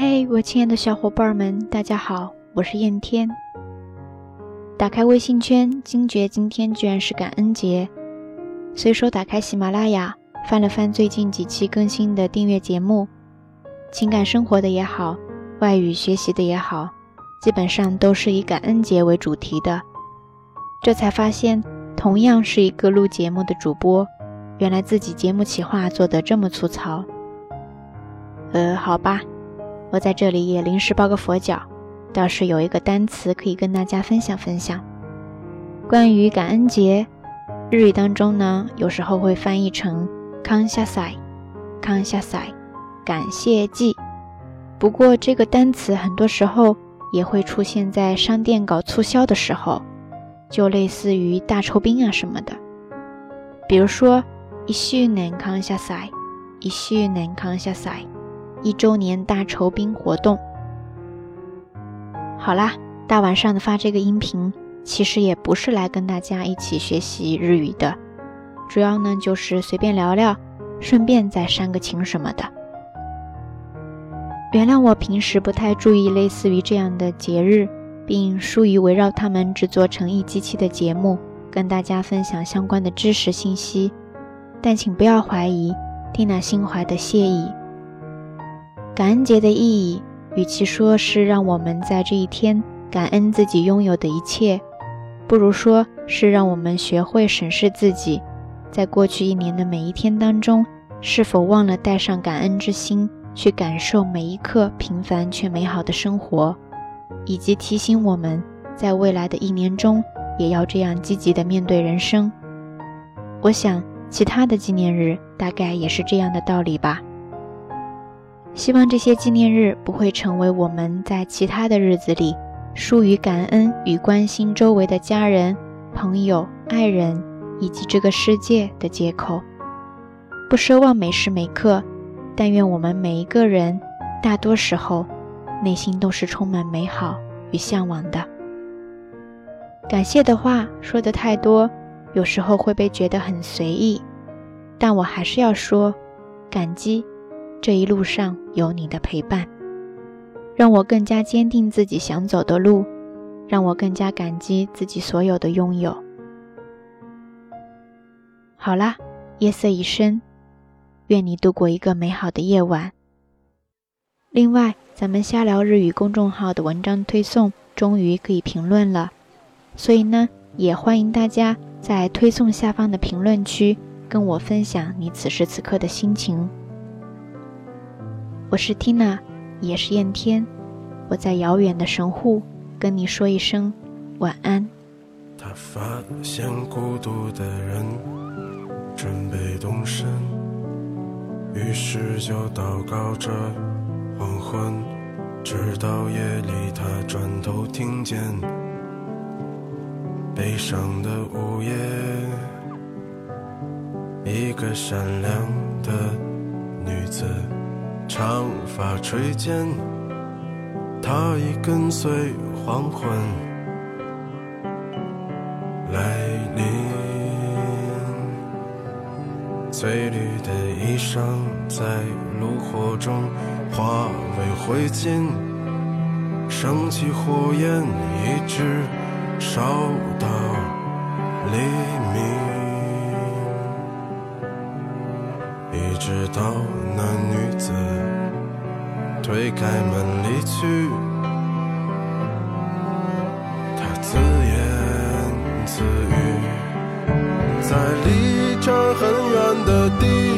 嘿，我亲爱的小伙伴们，大家好，我是燕天。打开微信圈，惊觉今天居然是感恩节。随手打开喜马拉雅，翻了翻最近几期更新的订阅节目，情感生活的也好，外语学习的也好，基本上都是以感恩节为主题的。这才发现，同样是一个录节目的主播，原来自己节目企划做得这么粗糙。呃，好吧，我在这里也临时抱个佛脚，倒是有一个单词可以跟大家分享分享。关于感恩节，日语当中呢，有时候会翻译成“康下塞”，康下塞，感谢祭。不过这个单词很多时候也会出现在商店搞促销的时候，就类似于大酬宾啊什么的。比如说“一周年康下塞”，“一周年康下塞”。一周年大酬宾活动，好啦，大晚上的发这个音频，其实也不是来跟大家一起学习日语的，主要呢就是随便聊聊，顺便再煽个情什么的。原谅我平时不太注意类似于这样的节日，并疏于围绕他们制作成一机器的节目，跟大家分享相关的知识信息，但请不要怀疑蒂娜心怀的谢意。感恩节的意义，与其说是让我们在这一天感恩自己拥有的一切，不如说是让我们学会审视自己，在过去一年的每一天当中，是否忘了带上感恩之心，去感受每一刻平凡却美好的生活，以及提醒我们在未来的一年中，也要这样积极的面对人生。我想，其他的纪念日大概也是这样的道理吧。希望这些纪念日不会成为我们在其他的日子里疏于感恩与关心周围的家人、朋友、爱人以及这个世界的借口。不奢望每时每刻，但愿我们每一个人大多时候内心都是充满美好与向往的。感谢的话说的太多，有时候会被觉得很随意，但我还是要说感激。这一路上有你的陪伴，让我更加坚定自己想走的路，让我更加感激自己所有的拥有。好啦，夜色已深，愿你度过一个美好的夜晚。另外，咱们瞎聊日语公众号的文章推送终于可以评论了，所以呢，也欢迎大家在推送下方的评论区跟我分享你此时此刻的心情。我是 Tina，也是燕天。我在遥远的神户跟你说一声晚安。他发现孤独的人准备动身，于是就祷告着黄昏，直到夜里他转头听见悲伤的午夜，一个善良的女子。长发垂肩，他已跟随黄昏来临。翠绿的衣裳在炉火中化为灰烬，升起火焰，一直烧到黎明。直到那女子推开门离去，她自言自语，在离这儿很远的地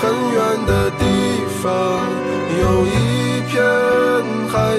很远的地方，有一片海